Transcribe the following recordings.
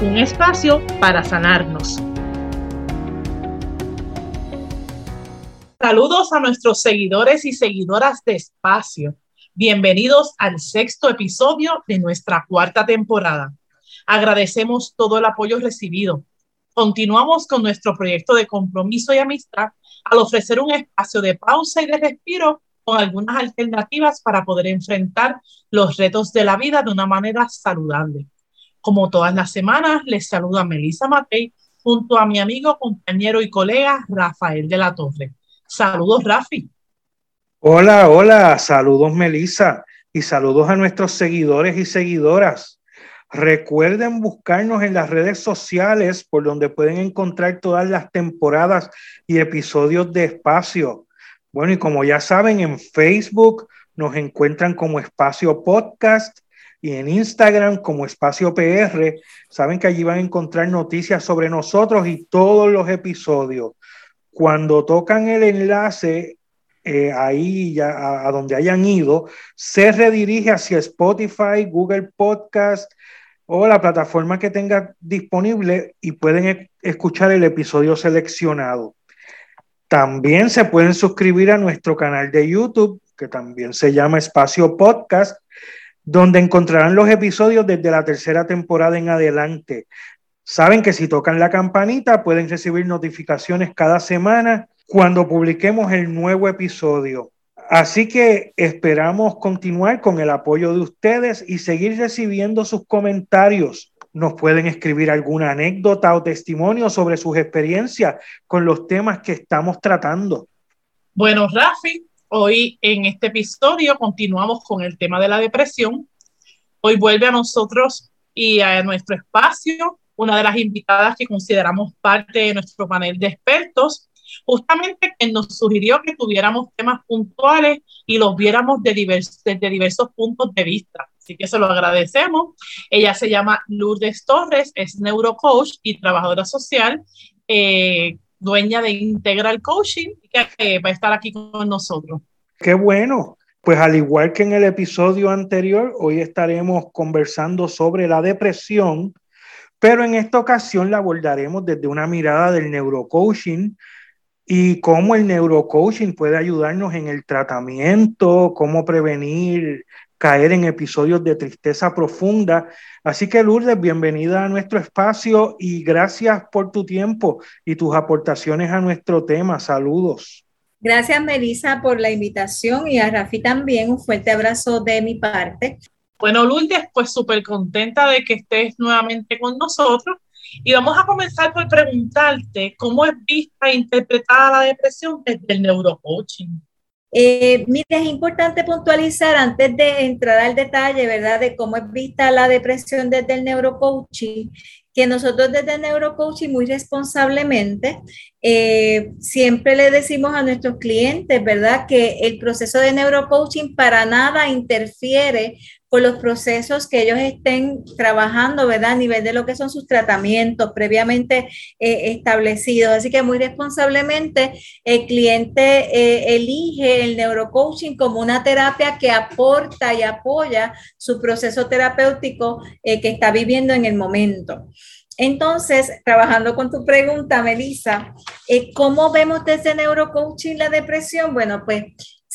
Un espacio para sanarnos. Saludos a nuestros seguidores y seguidoras de Espacio. Bienvenidos al sexto episodio de nuestra cuarta temporada. Agradecemos todo el apoyo recibido. Continuamos con nuestro proyecto de compromiso y amistad al ofrecer un espacio de pausa y de respiro con algunas alternativas para poder enfrentar los retos de la vida de una manera saludable. Como todas las semanas, les saluda Melissa Matei junto a mi amigo, compañero y colega Rafael de la Torre. Saludos, Rafi. Hola, hola, saludos, Melissa, y saludos a nuestros seguidores y seguidoras. Recuerden buscarnos en las redes sociales por donde pueden encontrar todas las temporadas y episodios de Espacio. Bueno, y como ya saben, en Facebook nos encuentran como Espacio Podcast y en Instagram como Espacio PR. Saben que allí van a encontrar noticias sobre nosotros y todos los episodios. Cuando tocan el enlace, eh, ahí ya a, donde hayan ido, se redirige hacia Spotify, Google Podcast o la plataforma que tenga disponible y pueden e, escuchar el episodio seleccionado. También se pueden suscribir a nuestro canal de YouTube, que también se llama Espacio Podcast, donde encontrarán los episodios desde la tercera temporada en adelante. Saben que si tocan la campanita pueden recibir notificaciones cada semana cuando publiquemos el nuevo episodio. Así que esperamos continuar con el apoyo de ustedes y seguir recibiendo sus comentarios. Nos pueden escribir alguna anécdota o testimonio sobre sus experiencias con los temas que estamos tratando. Bueno, Rafi, hoy en este episodio continuamos con el tema de la depresión. Hoy vuelve a nosotros y a nuestro espacio una de las invitadas que consideramos parte de nuestro panel de expertos, justamente que nos sugirió que tuviéramos temas puntuales y los viéramos de diversos puntos de vista. Así que se lo agradecemos. Ella se llama Lourdes Torres, es neurocoach y trabajadora social, eh, dueña de Integral Coaching, que va a estar aquí con nosotros. Qué bueno. Pues al igual que en el episodio anterior, hoy estaremos conversando sobre la depresión pero en esta ocasión la abordaremos desde una mirada del neurocoaching y cómo el neurocoaching puede ayudarnos en el tratamiento, cómo prevenir caer en episodios de tristeza profunda. Así que Lourdes, bienvenida a nuestro espacio y gracias por tu tiempo y tus aportaciones a nuestro tema. Saludos. Gracias, Melissa, por la invitación y a Rafi también un fuerte abrazo de mi parte. Bueno, Lourdes, pues súper contenta de que estés nuevamente con nosotros. Y vamos a comenzar por preguntarte cómo es vista e interpretada la depresión desde el neurocoaching. Eh, mira, es importante puntualizar antes de entrar al detalle, ¿verdad?, de cómo es vista la depresión desde el neurocoaching, que nosotros desde el neurocoaching muy responsablemente eh, siempre le decimos a nuestros clientes, ¿verdad?, que el proceso de neurocoaching para nada interfiere con los procesos que ellos estén trabajando, ¿verdad? A nivel de lo que son sus tratamientos previamente eh, establecidos. Así que muy responsablemente el cliente eh, elige el neurocoaching como una terapia que aporta y apoya su proceso terapéutico eh, que está viviendo en el momento. Entonces, trabajando con tu pregunta, Melissa, ¿cómo vemos desde neurocoaching la depresión? Bueno, pues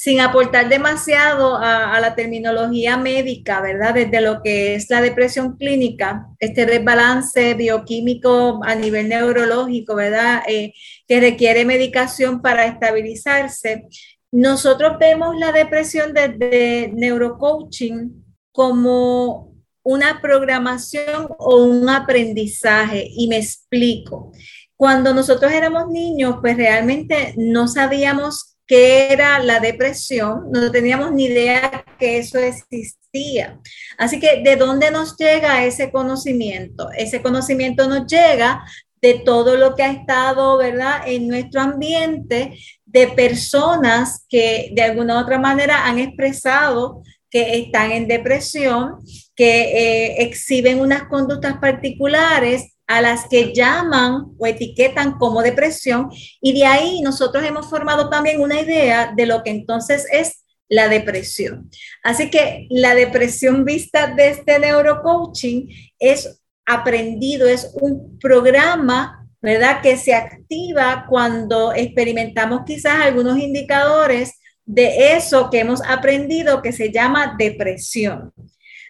sin aportar demasiado a, la terminología médica, ¿verdad? Desde lo que es la depresión clínica, este desbalance bioquímico a nivel neurológico, ¿verdad? Eh, que requiere medicación para estabilizarse. Nosotros vemos la depresión desde neurocoaching como una programación o un aprendizaje, y me explico. Cuando nosotros éramos niños, pues realmente no sabíamos qué era la depresión, no teníamos ni idea que eso existía. Así que, ¿de dónde nos llega ese conocimiento? Ese conocimiento nos llega de todo lo que ha estado, ¿verdad?, en nuestro ambiente, de personas que de alguna u otra manera han expresado que están en depresión, que eh, exhiben unas conductas particulares a las que llaman o etiquetan como depresión y de ahí nosotros hemos formado también una idea de lo que entonces es la depresión. Así que la depresión vista desde neurocoaching es aprendido, es un programa, ¿verdad? Que se activa cuando experimentamos quizás algunos indicadores de eso que hemos aprendido que se llama depresión.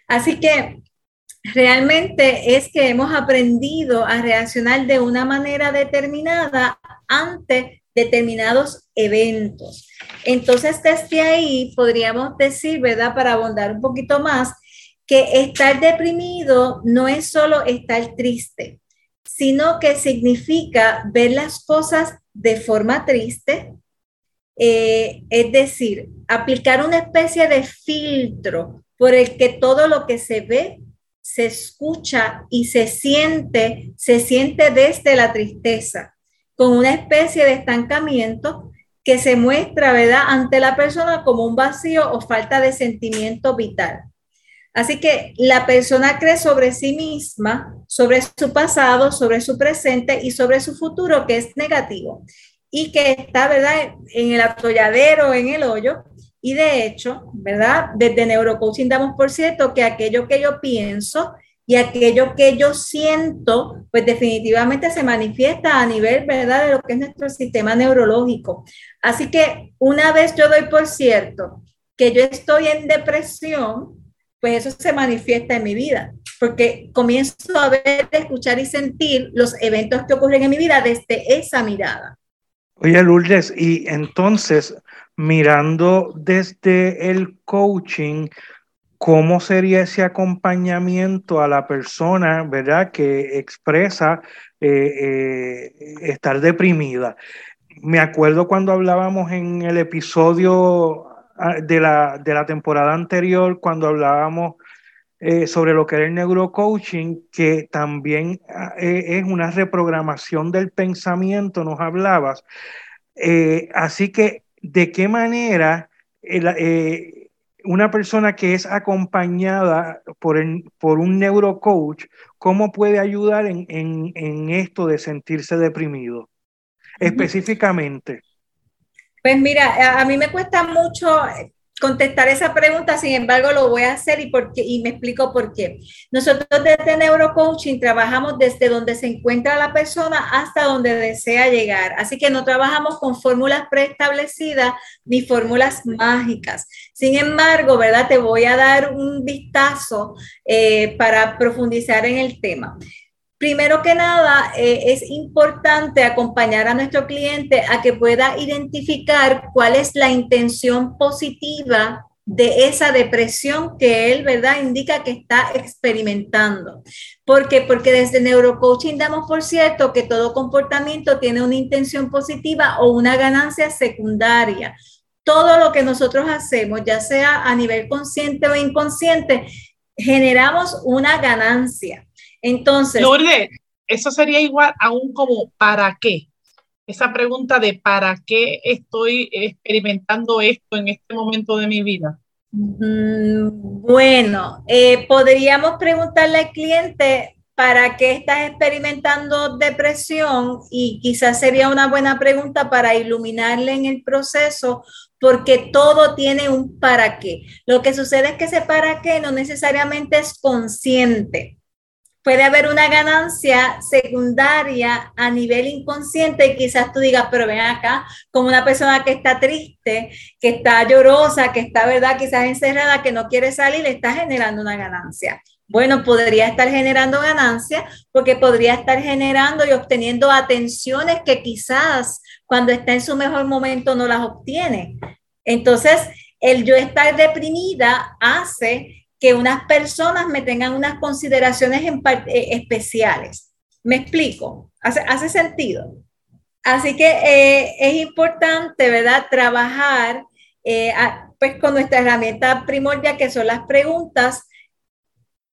Así que realmente es que hemos aprendido a reaccionar de una manera determinada ante determinados eventos. Entonces, desde ahí podríamos decir, ¿verdad? Para abundar un poquito más, que estar deprimido no es solo estar triste, sino que significa ver las cosas de forma triste, eh, es decir, aplicar una especie de filtro por el que todo lo que se ve se escucha y se siente, se siente desde la tristeza, con una especie de estancamiento que se muestra, ¿verdad?, ante la persona como un vacío o falta de sentimiento vital. Así que la persona cree sobre sí misma, sobre su pasado, sobre su presente y sobre su futuro, que es negativo y que está, ¿verdad?, en el atolladero, en el hoyo, y de hecho, ¿verdad? Desde Neurocoaching damos por cierto que aquello que yo pienso y aquello que yo siento, pues definitivamente se manifiesta a nivel, ¿verdad?, de lo que es nuestro sistema neurológico. Así que una vez yo doy por cierto que yo estoy en depresión, pues eso se manifiesta en mi vida, porque comienzo a ver, escuchar y sentir los eventos que ocurren en mi vida desde esa mirada. Oye, Lourdes, y entonces mirando desde el coaching, cómo sería ese acompañamiento a la persona, ¿verdad? Que expresa eh, eh, estar deprimida. Me acuerdo cuando hablábamos en el episodio ah, de la, de la temporada anterior, cuando hablábamos eh, sobre lo que era el neurocoaching, que también ah, es una reprogramación del pensamiento, nos hablabas. así que de qué manera eh, una persona que es acompañada por, por un neurocoach, cómo puede ayudar en, esto de sentirse deprimido, específicamente. Pues mira, a, mí me cuesta mucho contestar esa pregunta, sin embargo lo voy a hacer y, y me explico por qué. Nosotros desde Neurocoaching trabajamos desde donde se encuentra la persona hasta donde desea llegar, así que no trabajamos con fórmulas preestablecidas ni fórmulas mágicas. Sin embargo, ¿verdad? Te voy a dar un vistazo eh, para profundizar en el tema. Primero que nada, eh, es importante acompañar a nuestro cliente a que pueda identificar cuál es la intención positiva de esa depresión que él, ¿verdad?, indica que está experimentando. ¿Por qué? Porque desde neurocoaching damos por cierto que todo comportamiento tiene una intención positiva o una ganancia secundaria. Todo lo que nosotros hacemos, ya sea a nivel consciente o inconsciente, generamos una ganancia. Entonces. Lourdes, eso sería igual a un como ¿para qué? Esa pregunta de ¿para qué estoy experimentando esto en este momento de mi vida? Mm, bueno, eh, podríamos preguntarle al cliente para qué estás experimentando depresión y quizás sería una buena pregunta para iluminarle en el proceso porque todo tiene un para qué. Lo que sucede es que ese para qué no necesariamente es consciente puede haber una ganancia secundaria a nivel inconsciente y quizás tú digas, pero ven acá, como una persona que está triste, que está llorosa, que está, ¿verdad? Quizás encerrada, que no quiere salir, está generando una ganancia. Bueno, podría estar generando ganancia porque podría estar generando y obteniendo atenciones que quizás cuando está en su mejor momento no las obtiene. Entonces, el yo estar deprimida hace que unas personas me tengan unas consideraciones en eh, especiales. ¿Me explico? ¿Hace, ¿Hace sentido? Así que eh, es importante, ¿verdad? Trabajar eh, pues con nuestra herramienta primordial, que son las preguntas.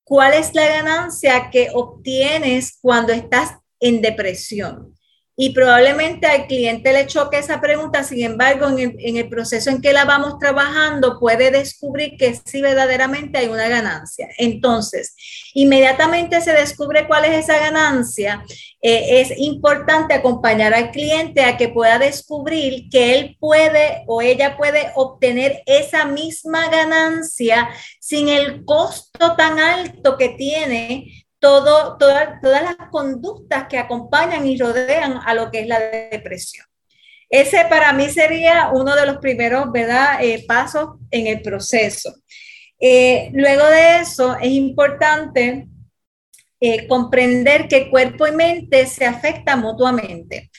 ¿Cuál es la ganancia que obtienes cuando estás en depresión? Y probablemente al cliente le choque esa pregunta, sin embargo, en el, proceso en que la vamos trabajando, puede descubrir que sí verdaderamente hay una ganancia. Entonces, inmediatamente se descubre cuál es esa ganancia, eh, es importante acompañar al cliente a que pueda descubrir que él puede o ella puede obtener esa misma ganancia sin el costo tan alto que tiene todo, todas las conductas que acompañan y rodean a lo que es la depresión. Ese para mí sería uno de los primeros ¿verdad? Eh, pasos en el proceso. Eh, luego de eso, es importante eh, comprender que cuerpo y mente se afectan mutuamente.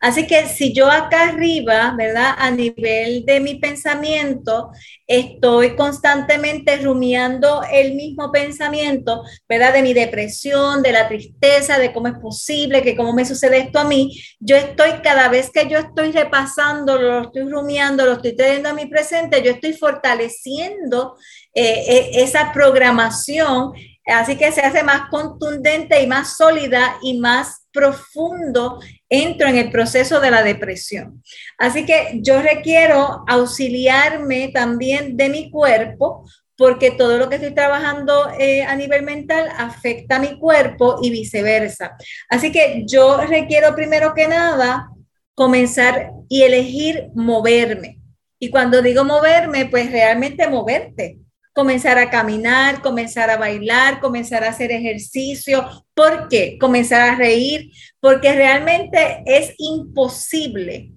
Así que si yo acá arriba, ¿verdad? A nivel de mi pensamiento, estoy constantemente rumiando el mismo pensamiento, ¿verdad? De mi depresión, de la tristeza, de cómo es posible, que cómo me sucede esto a mí, yo estoy cada vez que yo estoy repasando, lo estoy rumiando, lo estoy teniendo a mi presente, yo estoy fortaleciendo eh, eh, esa programación Así que se hace más contundente y más sólida y más profundo entro en el proceso de la depresión. Así que yo requiero auxiliarme también de mi cuerpo porque todo lo que estoy trabajando eh, a nivel mental afecta a mi cuerpo y viceversa. Así que yo requiero primero que nada comenzar y elegir moverme. Y cuando digo moverme, pues realmente moverte comenzar a caminar, comenzar a bailar, comenzar a hacer ejercicio. ¿Por qué? Comenzar a reír, porque realmente es imposible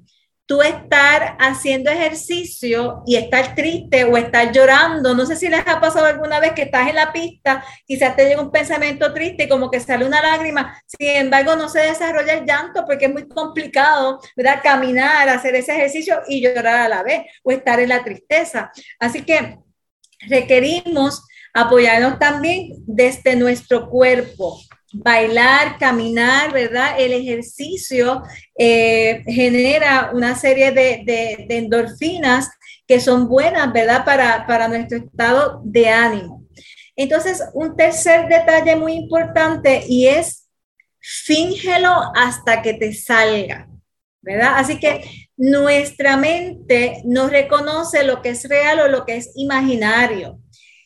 tú estar haciendo ejercicio y estar triste o estar llorando. No sé si les ha pasado alguna vez que estás en la pista, quizás te llega un pensamiento triste y como que sale una lágrima. Sin embargo, no se desarrolla el llanto porque es muy complicado, ¿verdad? Caminar, hacer ese ejercicio y llorar a la vez o estar en la tristeza. Así que requerimos apoyarnos también desde nuestro cuerpo. Bailar, caminar, ¿verdad? El ejercicio eh, genera una serie de, endorfinas que son buenas, ¿verdad? Para, para nuestro estado de ánimo. Entonces, un tercer detalle muy importante y es fíngelo hasta que te salga, ¿verdad? Así que nuestra mente no reconoce lo que es real o lo que es imaginario.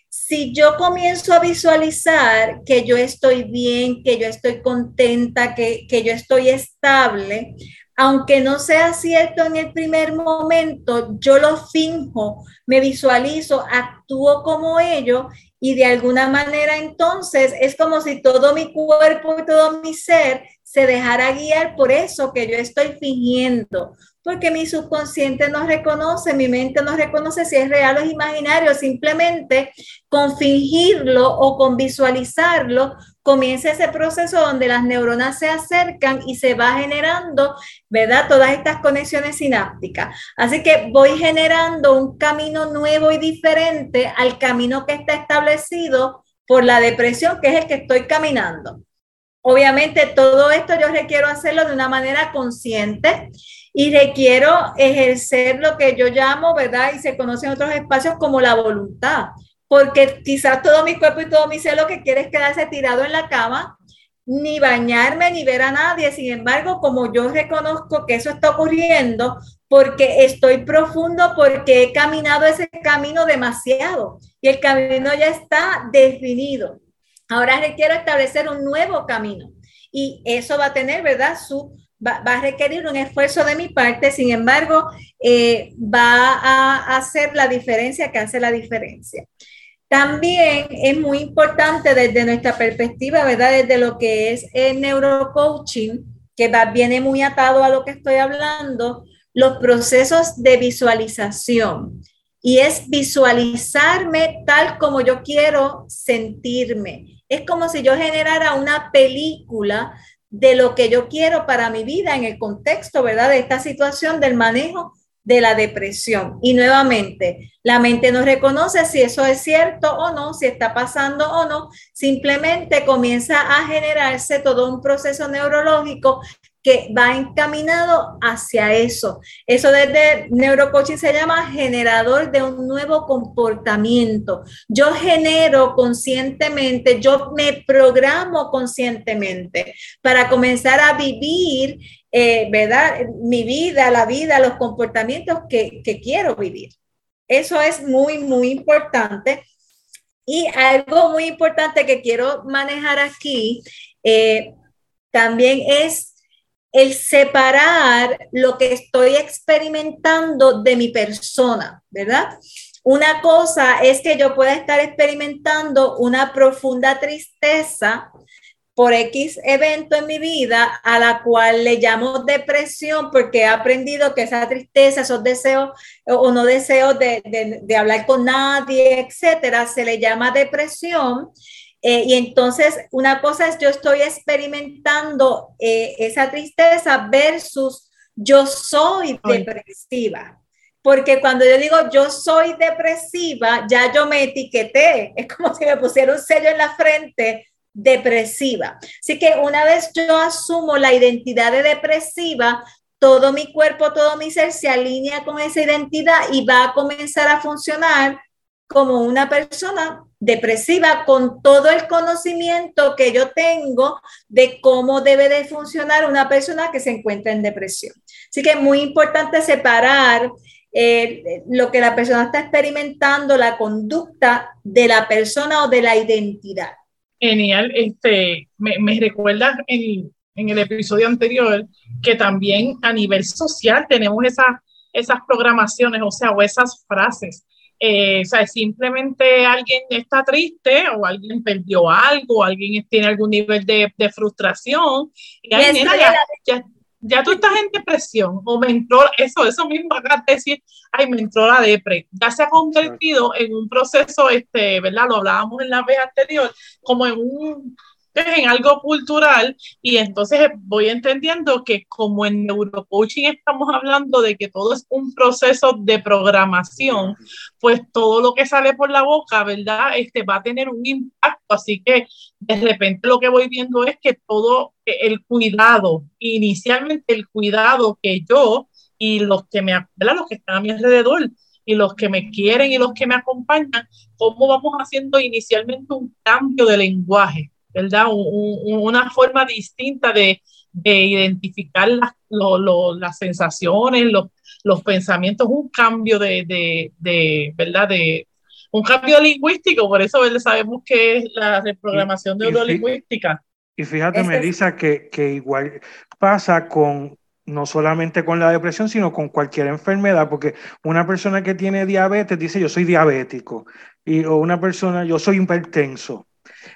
Si yo comienzo a visualizar que yo estoy bien, que yo estoy contenta, que, que yo estoy estable, aunque no sea cierto en el primer momento, yo lo finjo, me visualizo, actúo como ello y de alguna manera entonces es como si todo mi cuerpo y todo mi ser se dejara guiar por eso que yo estoy fingiendo, porque mi subconsciente no reconoce, mi mente no reconoce si es real o es imaginario, simplemente con fingirlo o con visualizarlo comienza ese proceso donde las neuronas se acercan y se va generando, ¿verdad? Todas estas conexiones sinápticas. Así que voy generando un camino nuevo y diferente al camino que está establecido por la depresión, que es el que estoy caminando. Obviamente todo esto yo requiero hacerlo de una manera consciente y requiero ejercer lo que yo llamo, ¿verdad? Y se conoce en otros espacios como la voluntad porque quizás todo mi cuerpo y todo mi ser lo que quiere es quedarse tirado en la cama, ni bañarme, ni ver a nadie. Sin embargo, como yo reconozco que eso está ocurriendo, porque estoy profundo, porque he caminado ese camino demasiado y el camino ya está definido. Ahora requiero establecer un nuevo camino y eso va a tener, ¿verdad? Su, va, a requerir un esfuerzo de mi parte, sin embargo, eh, va a hacer la diferencia que hace la diferencia. También es muy importante desde nuestra perspectiva, ¿verdad? Desde lo que es el neurocoaching, que va, viene muy atado a lo que estoy hablando, los procesos de visualización. Y es visualizarme tal como yo quiero sentirme. Es como si yo generara una película de lo que yo quiero para mi vida en el contexto, ¿verdad? De esta situación del manejo de la depresión. Y nuevamente, la mente no reconoce si eso es cierto o no, si está pasando o no, simplemente comienza a generarse todo un proceso neurológico que va encaminado hacia eso. Eso desde neurocoaching se llama generador de un nuevo comportamiento. Yo genero conscientemente, yo me programo conscientemente para comenzar a vivir, eh, ¿verdad? Mi vida, la vida, los comportamientos que, quiero vivir. Eso es muy, muy importante. Y algo muy importante que quiero manejar aquí eh, también es el separar lo que estoy experimentando de mi persona, ¿verdad? Una cosa es que yo pueda estar experimentando una profunda tristeza por X evento en mi vida a la cual le llamo depresión porque he aprendido que esa tristeza, esos deseos o no deseos de, de hablar con nadie, etcétera, se le llama depresión. Eh, y entonces, una cosa es yo estoy experimentando eh, esa tristeza versus yo soy depresiva. Porque cuando yo digo yo soy depresiva, ya yo me etiqueté. Es como si me pusiera un sello en la frente depresiva. Así que una vez yo asumo la identidad de depresiva, todo mi cuerpo, todo mi ser se alinea con esa identidad y va a comenzar a funcionar como una persona depresiva con todo el conocimiento que yo tengo de cómo debe de funcionar una persona que se encuentra en depresión. Así que es muy importante separar eh, lo que la persona está experimentando, la conducta de la persona o de la identidad. Genial, este, me, me recuerda en, el episodio anterior que también a nivel social tenemos esa, esas programaciones, o sea, o esas frases eh, o sea, simplemente alguien está triste o alguien perdió algo, alguien tiene algún nivel de, de frustración y ahí, ya, ya, tú estás en depresión o me entró, eso, eso mismo acá decir, ay, me entró la depre, ya se ha convertido en un proceso, este, ¿verdad? Lo hablábamos en la vez anterior, como en un en algo cultural y entonces voy entendiendo que como en neurocoaching estamos hablando de que todo es un proceso de programación, pues todo lo que sale por la boca, ¿verdad? Este va a tener un impacto, así que de repente lo que voy viendo es que todo el cuidado, inicialmente el cuidado que yo y los que me, ¿verdad? Los que están a mi alrededor y los que me quieren y los que me acompañan, cómo vamos haciendo inicialmente un cambio de lenguaje ¿verdad? una forma distinta de, identificar las, las sensaciones, los, los, pensamientos, un cambio de, ¿verdad? De, un cambio lingüístico, por eso sabemos que es la reprogramación neurolingüística. Y fíjate, Melissa, que, que igual pasa con, no solamente con la depresión, sino con cualquier enfermedad, porque una persona que tiene diabetes dice yo soy diabético, y, o una persona yo soy hipertenso.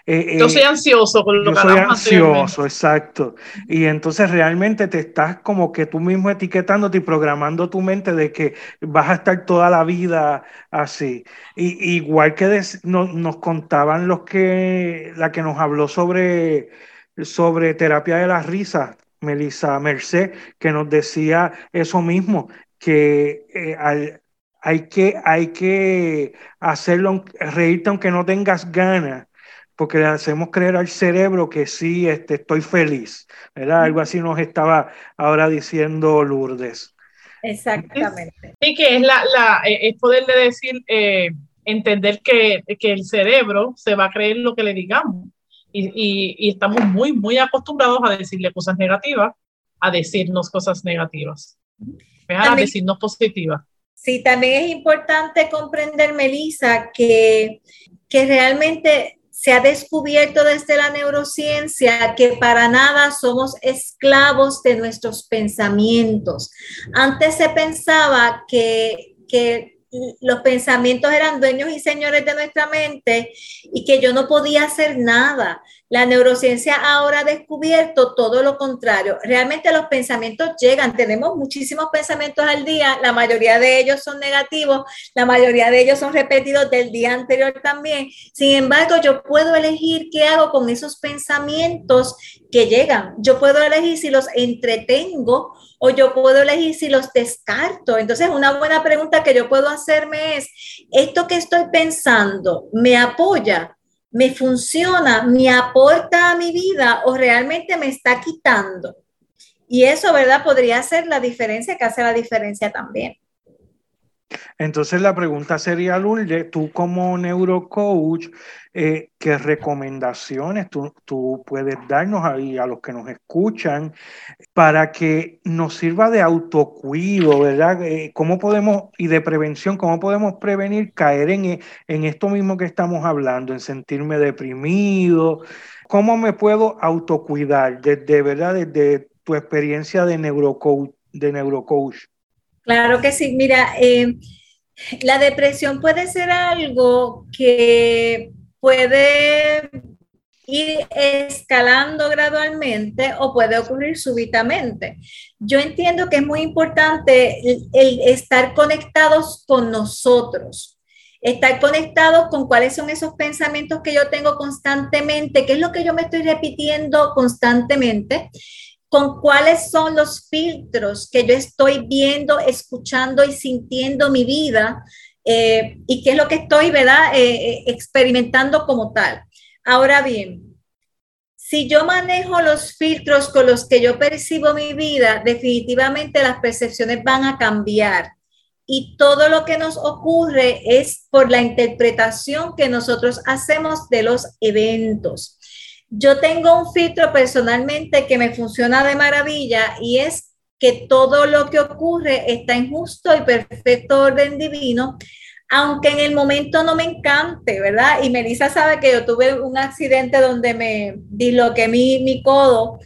Eh, yo soy eh, ansioso con lo yo soy ansioso, exacto. Y entonces realmente te estás como que tú mismo etiquetándote y programando tu mente de que vas a estar toda la vida así. Y, igual que nos contaban los que, la que nos habló sobre, sobre terapia de la risa, Melissa Merced, que nos decía eso mismo, que eh, hay que, hay que hacerlo, reírte aunque no tengas ganas, porque le hacemos creer al cerebro que sí, este, estoy feliz, ¿verdad? Algo así nos estaba ahora diciendo Lourdes. Exactamente. Sí, que es, la, la eh, es poderle decir, eh, entender que, que, el cerebro se va a creer lo que le digamos. Y, y, y, estamos muy, muy acostumbrados a decirle cosas negativas, a decirnos cosas negativas, a decirnos positivas. Sí, también es importante comprender, Melissa, que, que realmente se ha descubierto desde la neurociencia que para nada somos esclavos de nuestros pensamientos. Antes se pensaba que, que los pensamientos eran dueños y señores de nuestra mente y que yo no podía hacer nada. La neurociencia ahora ha descubierto todo lo contrario. Realmente los pensamientos llegan, tenemos muchísimos pensamientos al día, la mayoría de ellos son negativos, la mayoría de ellos son repetidos del día anterior también. Sin embargo, yo puedo elegir qué hago con esos pensamientos que llegan. Yo puedo elegir si los entretengo o yo puedo elegir si los descarto. Entonces, una buena pregunta que yo puedo hacerme es, ¿esto que estoy pensando me apoya? ¿Me funciona? ¿Me aporta a mi vida o realmente me está quitando? Y eso, ¿verdad? Podría ser la diferencia que hace la diferencia también. Entonces la pregunta sería, Lourdes, tú como neurocoach, eh, ¿qué recomendaciones tú, puedes darnos a los que nos escuchan para que nos sirva de autocuido, ¿verdad? Eh, ¿Cómo podemos, y de prevención, cómo podemos prevenir caer en, en esto mismo que estamos hablando, en sentirme deprimido? ¿Cómo me puedo autocuidar desde, ¿verdad? Desde tu experiencia de neurocoach? De neurocoach? Claro que sí. Mira, eh, la depresión puede ser algo que puede ir escalando gradualmente o puede ocurrir súbitamente. Yo entiendo que es muy importante estar conectados con nosotros, estar conectados con cuáles son esos pensamientos que yo tengo constantemente, qué es lo que yo me estoy repitiendo constantemente con cuáles son los filtros que yo estoy viendo, escuchando y sintiendo mi vida eh, y qué es lo que estoy, eh, eh, experimentando como tal. Ahora bien, si yo manejo los filtros con los que yo percibo mi vida, definitivamente las percepciones van a cambiar. Y todo lo que nos ocurre es por la interpretación que nosotros hacemos de los eventos. Yo tengo un filtro personalmente que me funciona de maravilla y es que todo lo que ocurre está en justo y perfecto orden divino, aunque en el momento no me encante, ¿verdad? Y Melissa sabe que yo tuve un accidente donde me disloqué mi, mi codo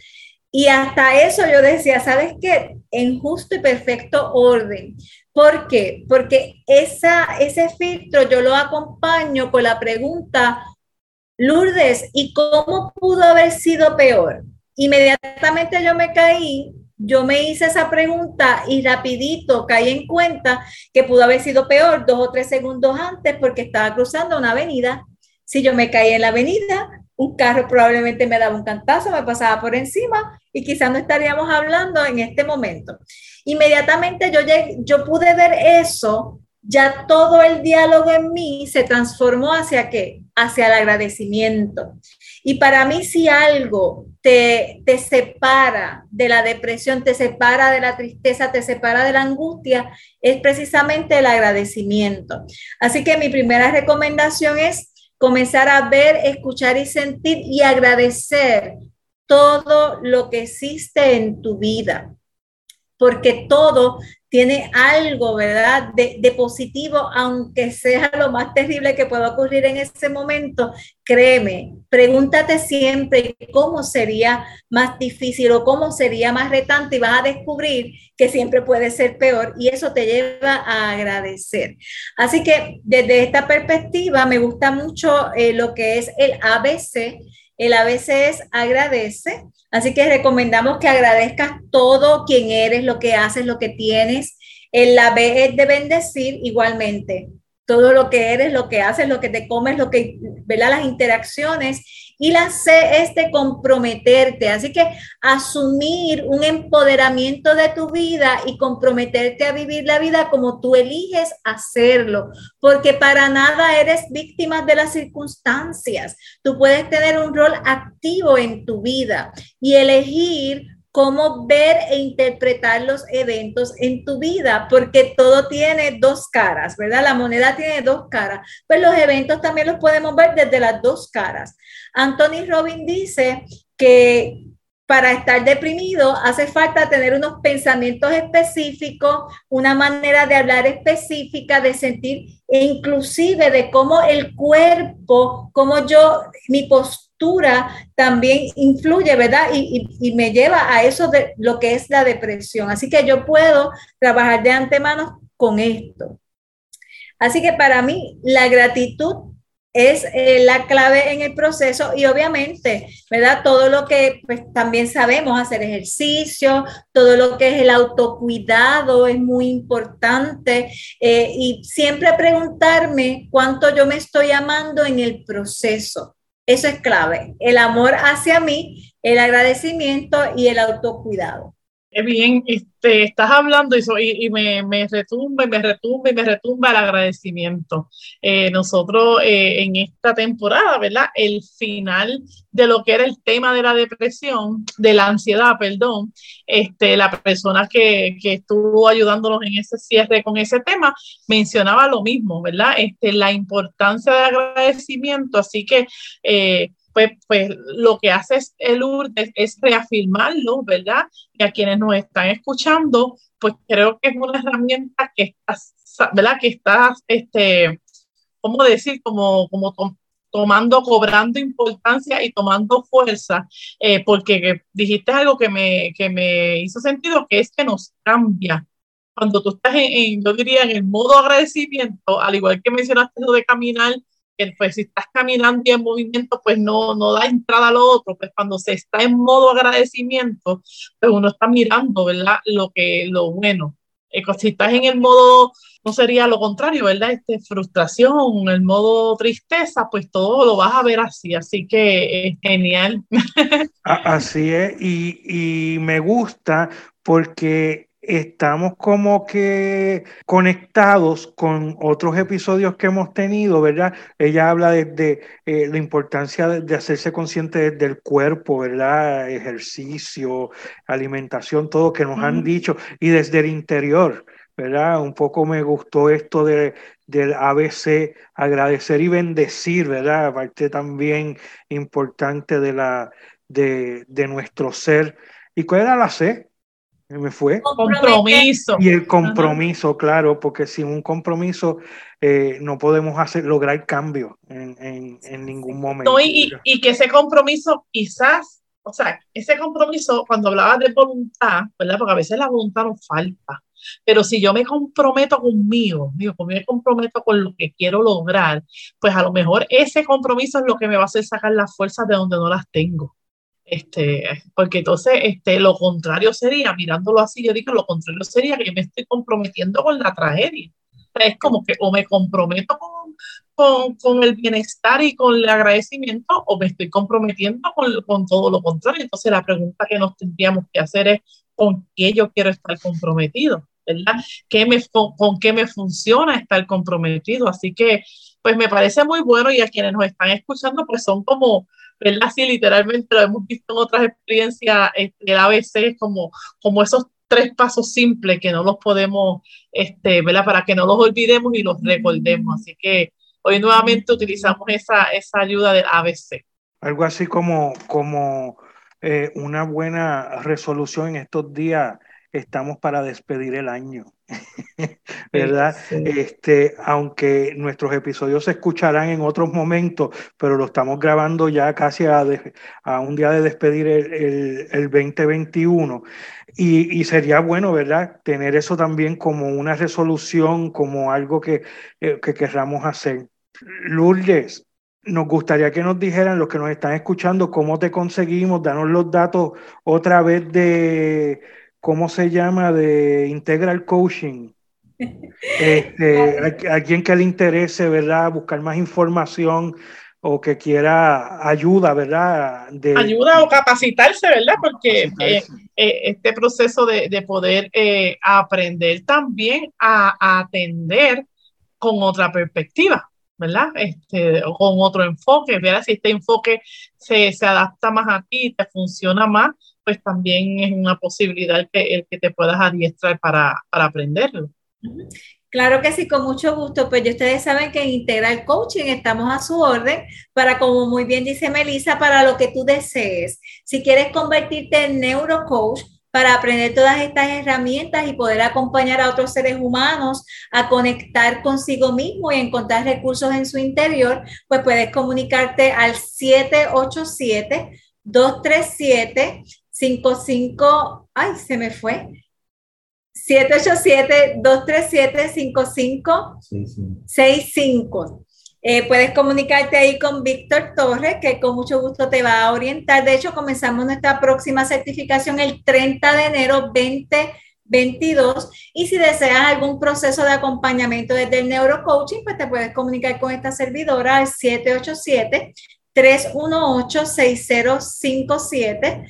y hasta eso yo decía, ¿sabes qué? En justo y perfecto orden. ¿Por qué? Porque esa, ese filtro yo lo acompaño con la pregunta, Lourdes, ¿y cómo pudo haber sido peor? Inmediatamente yo me caí, yo me hice esa pregunta y rapidito caí en cuenta que pudo haber sido peor dos o tres segundos antes porque estaba cruzando una avenida. Si yo me caí en la avenida, un carro probablemente me daba un cantazo, me pasaba por encima y quizás no estaríamos hablando en este momento. Inmediatamente yo, yo pude ver eso ya todo el diálogo en mí se transformó hacia qué? Hacia el agradecimiento. Y para mí si algo te, te separa de la depresión, te separa de la tristeza, te separa de la angustia, es precisamente el agradecimiento. Así que mi primera recomendación es comenzar a ver, escuchar y sentir y agradecer todo lo que existe en tu vida porque todo tiene algo, ¿verdad?, de, positivo, aunque sea lo más terrible que pueda ocurrir en ese momento, créeme, pregúntate siempre cómo sería más difícil o cómo sería más retante y vas a descubrir que siempre puede ser peor y eso te lleva a agradecer. Así que desde esta perspectiva me gusta mucho eh, lo que es el ABC. El ABC es agradece, Así que recomendamos que agradezcas todo quien eres, lo que haces, lo que tienes. El la B es de bendecir igualmente. Todo lo que eres, lo que haces, lo que te comes, lo que, ¿verdad? Las interacciones y la C es de comprometerte. Así que asumir un empoderamiento de tu vida y comprometerte a vivir la vida como tú eliges hacerlo, porque para nada eres víctima de las circunstancias. Tú puedes tener un rol activo en tu vida y elegir cómo ver e interpretar los eventos en tu vida, porque todo tiene dos caras, ¿verdad? La moneda tiene dos caras, pues los eventos también los podemos ver desde las dos caras. Anthony Robin dice que para estar deprimido hace falta tener unos pensamientos específicos, una manera de hablar específica, de sentir, e inclusive de cómo el cuerpo, cómo yo, mi postura, también influye, ¿verdad? Y, me lleva a eso de lo que es la depresión. Así que yo puedo trabajar de antemano con esto. Así que para mí la gratitud es eh, la clave en el proceso y obviamente, ¿verdad? Todo lo que pues, también sabemos, hacer ejercicio, todo lo que es el autocuidado es muy importante eh, y siempre preguntarme cuánto yo me estoy amando en el proceso. Eso es clave. El amor hacia mí, el agradecimiento y el autocuidado. Bien, este, estás hablando y, y, me, me, retumba y me retumba y me retumba el agradecimiento. Eh, nosotros eh, en esta temporada, ¿verdad? El final de lo que era el tema de la depresión, de la ansiedad, perdón, este, la persona que, que estuvo ayudándonos en ese cierre con ese tema mencionaba lo mismo, ¿verdad? Este, la importancia del agradecimiento, así que... Eh, pues, pues lo que hace es el URDES es reafirmarlo, ¿verdad? Y a quienes nos están escuchando, pues creo que es una herramienta que está, ¿verdad? Que está, este, ¿cómo decir? Como, como tomando, cobrando importancia y tomando fuerza, eh, porque dijiste algo que me, que me hizo sentido, que es que nos cambia. Cuando tú estás en, yo diría, en el modo agradecimiento, al igual que mencionaste lo de caminar, que pues si estás caminando y en movimiento, pues no, no da entrada a lo otro, pues cuando se está en modo agradecimiento, pues uno está mirando, ¿verdad? Lo que, lo bueno. Eh, si estás en el modo, no sería lo contrario, ¿verdad? Este, frustración, el modo tristeza, pues todo lo vas a ver así, así que es genial. Así es, y, y me gusta porque estamos como que conectados con otros episodios que hemos tenido, ¿verdad? Ella habla de, eh, la importancia de, hacerse consciente del cuerpo, ¿verdad? Ejercicio, alimentación, todo que nos han dicho, y desde el interior, ¿verdad? Un poco me gustó esto de, del ABC, agradecer y bendecir, ¿verdad? Parte también importante de, la, de, de nuestro ser. ¿Y cuál era la C? Me fue. Compromiso. Y el compromiso, claro, porque sin un compromiso eh, no podemos hacer, lograr cambio en, en, ningún momento. y, y, que ese compromiso quizás, o sea, ese compromiso, cuando hablabas de voluntad, ¿verdad? Porque a veces la voluntad nos falta. Pero si yo me comprometo conmigo, digo, me comprometo con lo que quiero lograr, pues a lo mejor ese compromiso es lo que me va a hacer sacar las fuerzas de donde no las tengo. Este, porque entonces este, lo contrario sería, mirándolo así, yo digo, lo contrario sería que yo me estoy comprometiendo con la tragedia. es como que o me comprometo con, con, con, el bienestar y con el agradecimiento o me estoy comprometiendo con, con, todo lo contrario. Entonces la pregunta que nos tendríamos que hacer es, ¿con qué yo quiero estar comprometido? ¿Verdad? ¿Qué me, ¿Con qué me funciona estar comprometido? Así que, pues me parece muy bueno y a quienes nos están escuchando, pues son como ¿verdad? Sí, literalmente lo hemos visto en otras experiencias, este, el ABC es como, como esos tres pasos simples que no los podemos, este, ¿verdad? Para que no los olvidemos y los recordemos. Así que hoy nuevamente utilizamos esa, esa ayuda del ABC. Algo así como, como eh, una buena resolución en estos días, estamos para despedir el año. ¿verdad? Este, aunque nuestros episodios se escucharán en otros momentos, pero lo estamos grabando ya casi a, a un día de despedir el, el, 2021. Y, y, sería bueno, ¿verdad? Tener eso también como una resolución, como algo que, eh, que querramos hacer. Lourdes, nos gustaría que nos dijeran los que nos están escuchando cómo te conseguimos, danos los datos otra vez de ¿cómo se llama? De Integral Coaching. Este, a, quien que le interese, ¿verdad? Buscar más información o que quiera ayuda, ¿verdad? De, ayuda o capacitarse, ¿verdad? Porque eh, eh, este proceso de, de poder eh, aprender también a, atender con otra perspectiva, ¿verdad? Este, o con otro enfoque, ¿verdad? Si este enfoque se, se adapta más a ti, te funciona más, pues también es una posibilidad que, el que te puedas adiestrar para, para aprenderlo. Claro que sí, con mucho gusto. Pues ustedes saben que en Integral Coaching estamos a su orden para, como muy bien dice Melissa, para lo que tú desees. Si quieres convertirte en neurocoach, para aprender todas estas herramientas y poder acompañar a otros seres humanos a conectar consigo mismo y encontrar recursos en su interior, pues puedes comunicarte al 787 237 55, ay, se me fue. 787-237-5565. Eh, puedes comunicarte ahí con Víctor Torres, que con mucho gusto te va a orientar. De hecho, comenzamos nuestra próxima certificación el 30 de enero 2022. Y si deseas algún proceso de acompañamiento desde el neurocoaching, pues te puedes comunicar con esta servidora al 787 318 6057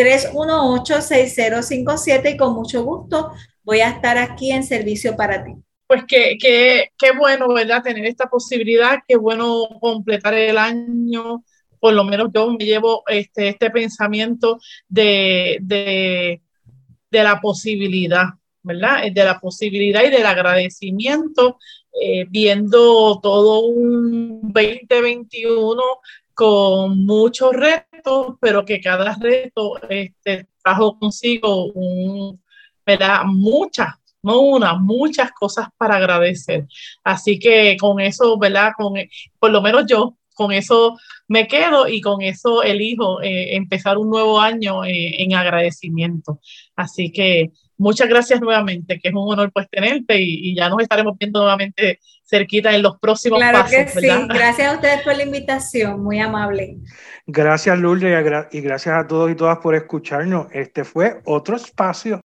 318-6057 y con mucho gusto voy a estar aquí en servicio para ti. Pues qué, qué, qué bueno, ¿verdad? Tener esta posibilidad, qué bueno completar el año. Por lo menos yo me llevo este, este pensamiento de, de, de la posibilidad, ¿verdad? De la posibilidad y del agradecimiento, eh, viendo todo un 2021 con muchos retos, pero que cada reto este, trajo consigo un, muchas, no una, muchas cosas para agradecer. Así que con eso, ¿verdad? Con, por lo menos yo, con eso me quedo y con eso elijo eh, empezar un nuevo año eh, en agradecimiento. Así que muchas gracias nuevamente, que es un honor pues tenerte y, ya nos estaremos viendo nuevamente cerquita en los próximos claro Que sí. Gracias a ustedes por la invitación, muy amable. Gracias Lourdes y gracias a todos y todas por escucharnos. Este fue otro espacio.